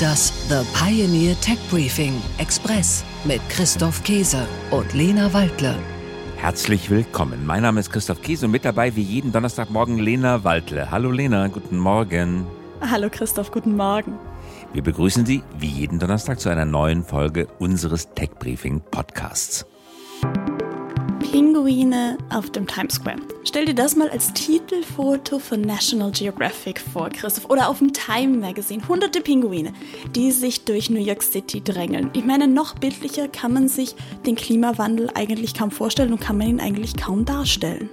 Das The Pioneer Tech Briefing Express mit Christoph Käse und Lena Waldle. Herzlich willkommen. Mein Name ist Christoph Käse und mit dabei wie jeden Donnerstagmorgen Lena Waldle. Hallo Lena, guten Morgen. Hallo Christoph, guten Morgen. Wir begrüßen Sie wie jeden Donnerstag zu einer neuen Folge unseres Tech Briefing Podcasts. Pinguine auf dem Times Square. Stell dir das mal als Titelfoto von National Geographic vor, Christoph. Oder auf dem Time Magazine. Hunderte Pinguine, die sich durch New York City drängeln. Ich meine, noch bildlicher kann man sich den Klimawandel eigentlich kaum vorstellen und kann man ihn eigentlich kaum darstellen.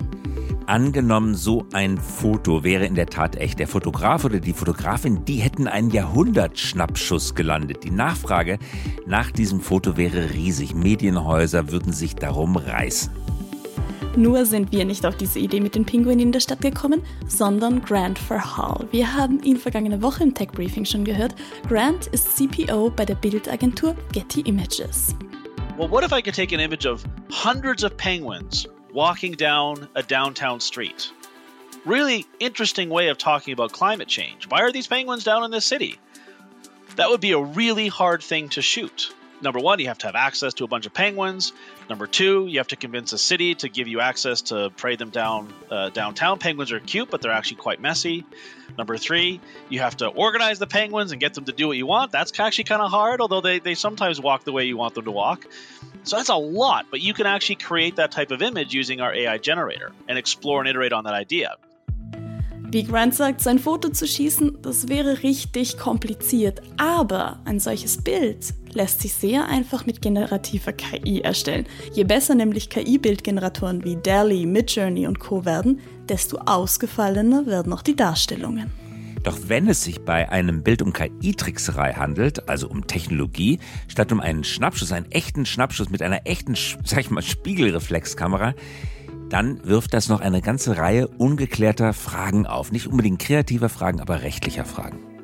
Angenommen, so ein Foto wäre in der Tat echt. Der Fotograf oder die Fotografin, die hätten einen Jahrhundertschnappschuss gelandet. Die Nachfrage nach diesem Foto wäre riesig. Medienhäuser würden sich darum reißen. Nur sind wir nicht auf diese Idee mit den Pinguinen in der Stadt gekommen, sondern Grant Verhall. Wir haben ihn vergangene Woche im Tech Briefing schon gehört. Grant ist CPO bei der Bildagentur Getty Images. Well, what if I could take an image of hundreds of penguins walking down a downtown street? Really interesting way of talking about climate change. Why are these penguins down in this city? That would be a really hard thing to shoot. Number one, you have to have access to a bunch of penguins. Number two, you have to convince a city to give you access to parade them down uh, downtown. Penguins are cute, but they're actually quite messy. Number three, you have to organize the penguins and get them to do what you want. That's actually kind of hard, although they, they sometimes walk the way you want them to walk. So that's a lot, but you can actually create that type of image using our AI generator and explore and iterate on that idea. Wie Grant sagt, sein Foto zu schießen, das wäre richtig kompliziert. Aber ein solches Bild lässt sich sehr einfach mit generativer KI erstellen. Je besser nämlich KI-Bildgeneratoren wie DALL-E, Midjourney und Co. werden, desto ausgefallener werden auch die Darstellungen. Doch wenn es sich bei einem Bild um KI-Trickserei handelt, also um Technologie, statt um einen Schnappschuss, einen echten Schnappschuss mit einer echten, sag ich mal, Spiegelreflexkamera, dann wirft das noch eine ganze Reihe ungeklärter Fragen auf. Nicht unbedingt kreativer Fragen, aber rechtlicher Fragen.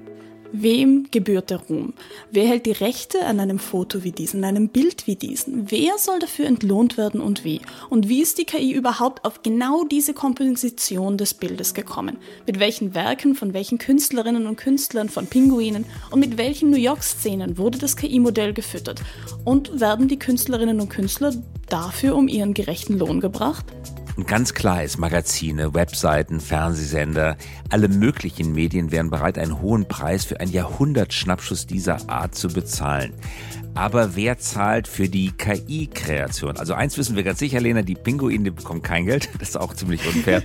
Wem gebührt der Ruhm? Wer hält die Rechte an einem Foto wie diesem, an einem Bild wie diesem? Wer soll dafür entlohnt werden und wie? Und wie ist die KI überhaupt auf genau diese Komposition des Bildes gekommen? Mit welchen Werken von welchen Künstlerinnen und Künstlern von Pinguinen und mit welchen New York-Szenen wurde das KI-Modell gefüttert? Und werden die Künstlerinnen und Künstler dafür um ihren gerechten Lohn gebracht? Und ganz klar ist, Magazine, Webseiten, Fernsehsender, alle möglichen Medien wären bereit, einen hohen Preis für einen Jahrhundertschnappschuss dieser Art zu bezahlen. Aber wer zahlt für die KI-Kreation? Also eins wissen wir ganz sicher, Lena, die Pinguine bekommen kein Geld. Das ist auch ziemlich unfair.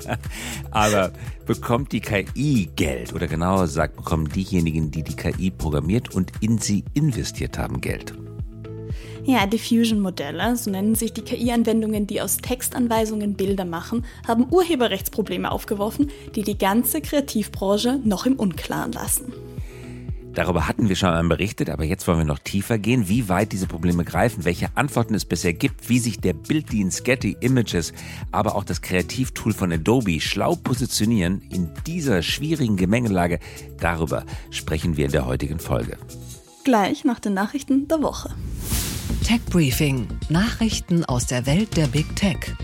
Aber bekommt die KI Geld? Oder genauer gesagt, bekommen diejenigen, die die KI programmiert und in sie investiert haben, Geld? Ja, Diffusion-Modelle, so nennen sich die KI-Anwendungen, die aus Textanweisungen Bilder machen, haben Urheberrechtsprobleme aufgeworfen, die die ganze Kreativbranche noch im Unklaren lassen. Darüber hatten wir schon einmal berichtet, aber jetzt wollen wir noch tiefer gehen, wie weit diese Probleme greifen, welche Antworten es bisher gibt, wie sich der Bilddienst Getty Images, aber auch das Kreativtool von Adobe schlau positionieren in dieser schwierigen Gemengelage. Darüber sprechen wir in der heutigen Folge. Gleich nach den Nachrichten der Woche. Tech Briefing. Nachrichten aus der Welt der Big Tech.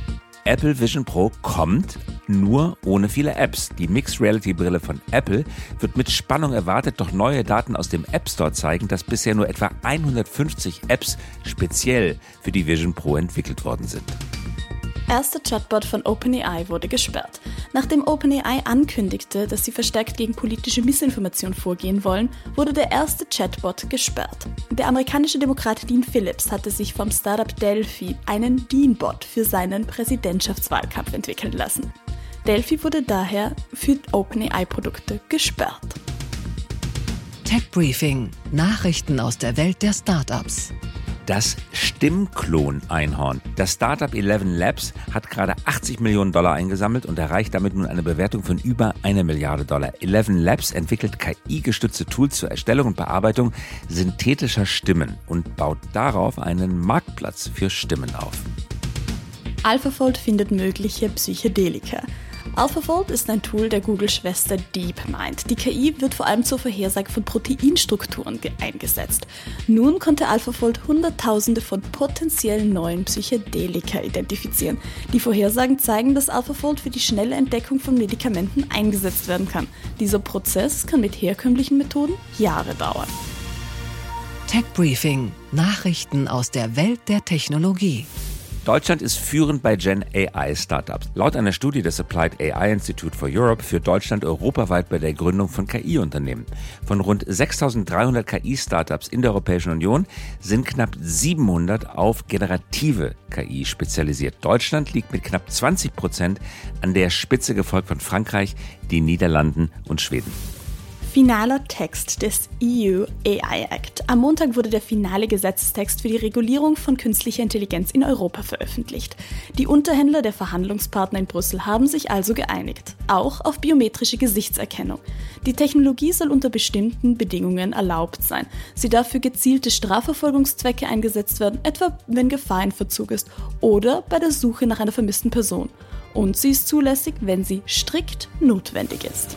Apple Vision Pro kommt nur ohne viele Apps. Die Mixed Reality Brille von Apple wird mit Spannung erwartet, doch neue Daten aus dem App Store zeigen, dass bisher nur etwa 150 Apps speziell für die Vision Pro entwickelt worden sind erste Chatbot von OpenAI wurde gesperrt. Nachdem OpenAI ankündigte, dass sie verstärkt gegen politische Missinformation vorgehen wollen, wurde der erste Chatbot gesperrt. Der amerikanische Demokrat Dean Phillips hatte sich vom Startup Delphi einen Dean-Bot für seinen Präsidentschaftswahlkampf entwickeln lassen. Delphi wurde daher für OpenAI-Produkte gesperrt. Tech Briefing: Nachrichten aus der Welt der Startups. Das Stimmklon-Einhorn. Das Startup Eleven Labs hat gerade 80 Millionen Dollar eingesammelt und erreicht damit nun eine Bewertung von über eine Milliarde Dollar. Eleven Labs entwickelt KI-gestützte Tools zur Erstellung und Bearbeitung synthetischer Stimmen und baut darauf einen Marktplatz für Stimmen auf. AlphaFold findet mögliche Psychedelika. AlphaFold ist ein Tool der Google-Schwester DeepMind. Die KI wird vor allem zur Vorhersage von Proteinstrukturen eingesetzt. Nun konnte AlphaFold Hunderttausende von potenziellen neuen Psychedelika identifizieren. Die Vorhersagen zeigen, dass AlphaFold für die schnelle Entdeckung von Medikamenten eingesetzt werden kann. Dieser Prozess kann mit herkömmlichen Methoden Jahre dauern. Tech Briefing: Nachrichten aus der Welt der Technologie. Deutschland ist führend bei Gen AI Startups. Laut einer Studie des Applied AI Institute for Europe führt Deutschland europaweit bei der Gründung von KI-Unternehmen. Von rund 6300 KI-Startups in der Europäischen Union sind knapp 700 auf generative KI spezialisiert. Deutschland liegt mit knapp 20 Prozent an der Spitze, gefolgt von Frankreich, den Niederlanden und Schweden. Finaler Text des EU AI Act. Am Montag wurde der finale Gesetzestext für die Regulierung von künstlicher Intelligenz in Europa veröffentlicht. Die Unterhändler der Verhandlungspartner in Brüssel haben sich also geeinigt, auch auf biometrische Gesichtserkennung. Die Technologie soll unter bestimmten Bedingungen erlaubt sein. Sie darf für gezielte Strafverfolgungszwecke eingesetzt werden, etwa wenn Gefahr in Verzug ist oder bei der Suche nach einer vermissten Person. Und sie ist zulässig, wenn sie strikt notwendig ist.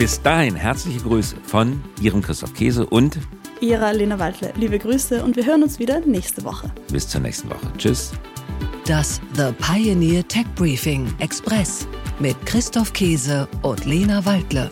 Bis dahin herzliche Grüße von Ihrem Christoph Käse und Ihrer Lena Waldle. Liebe Grüße und wir hören uns wieder nächste Woche. Bis zur nächsten Woche. Tschüss. Das The Pioneer Tech Briefing Express mit Christoph Käse und Lena Waldle.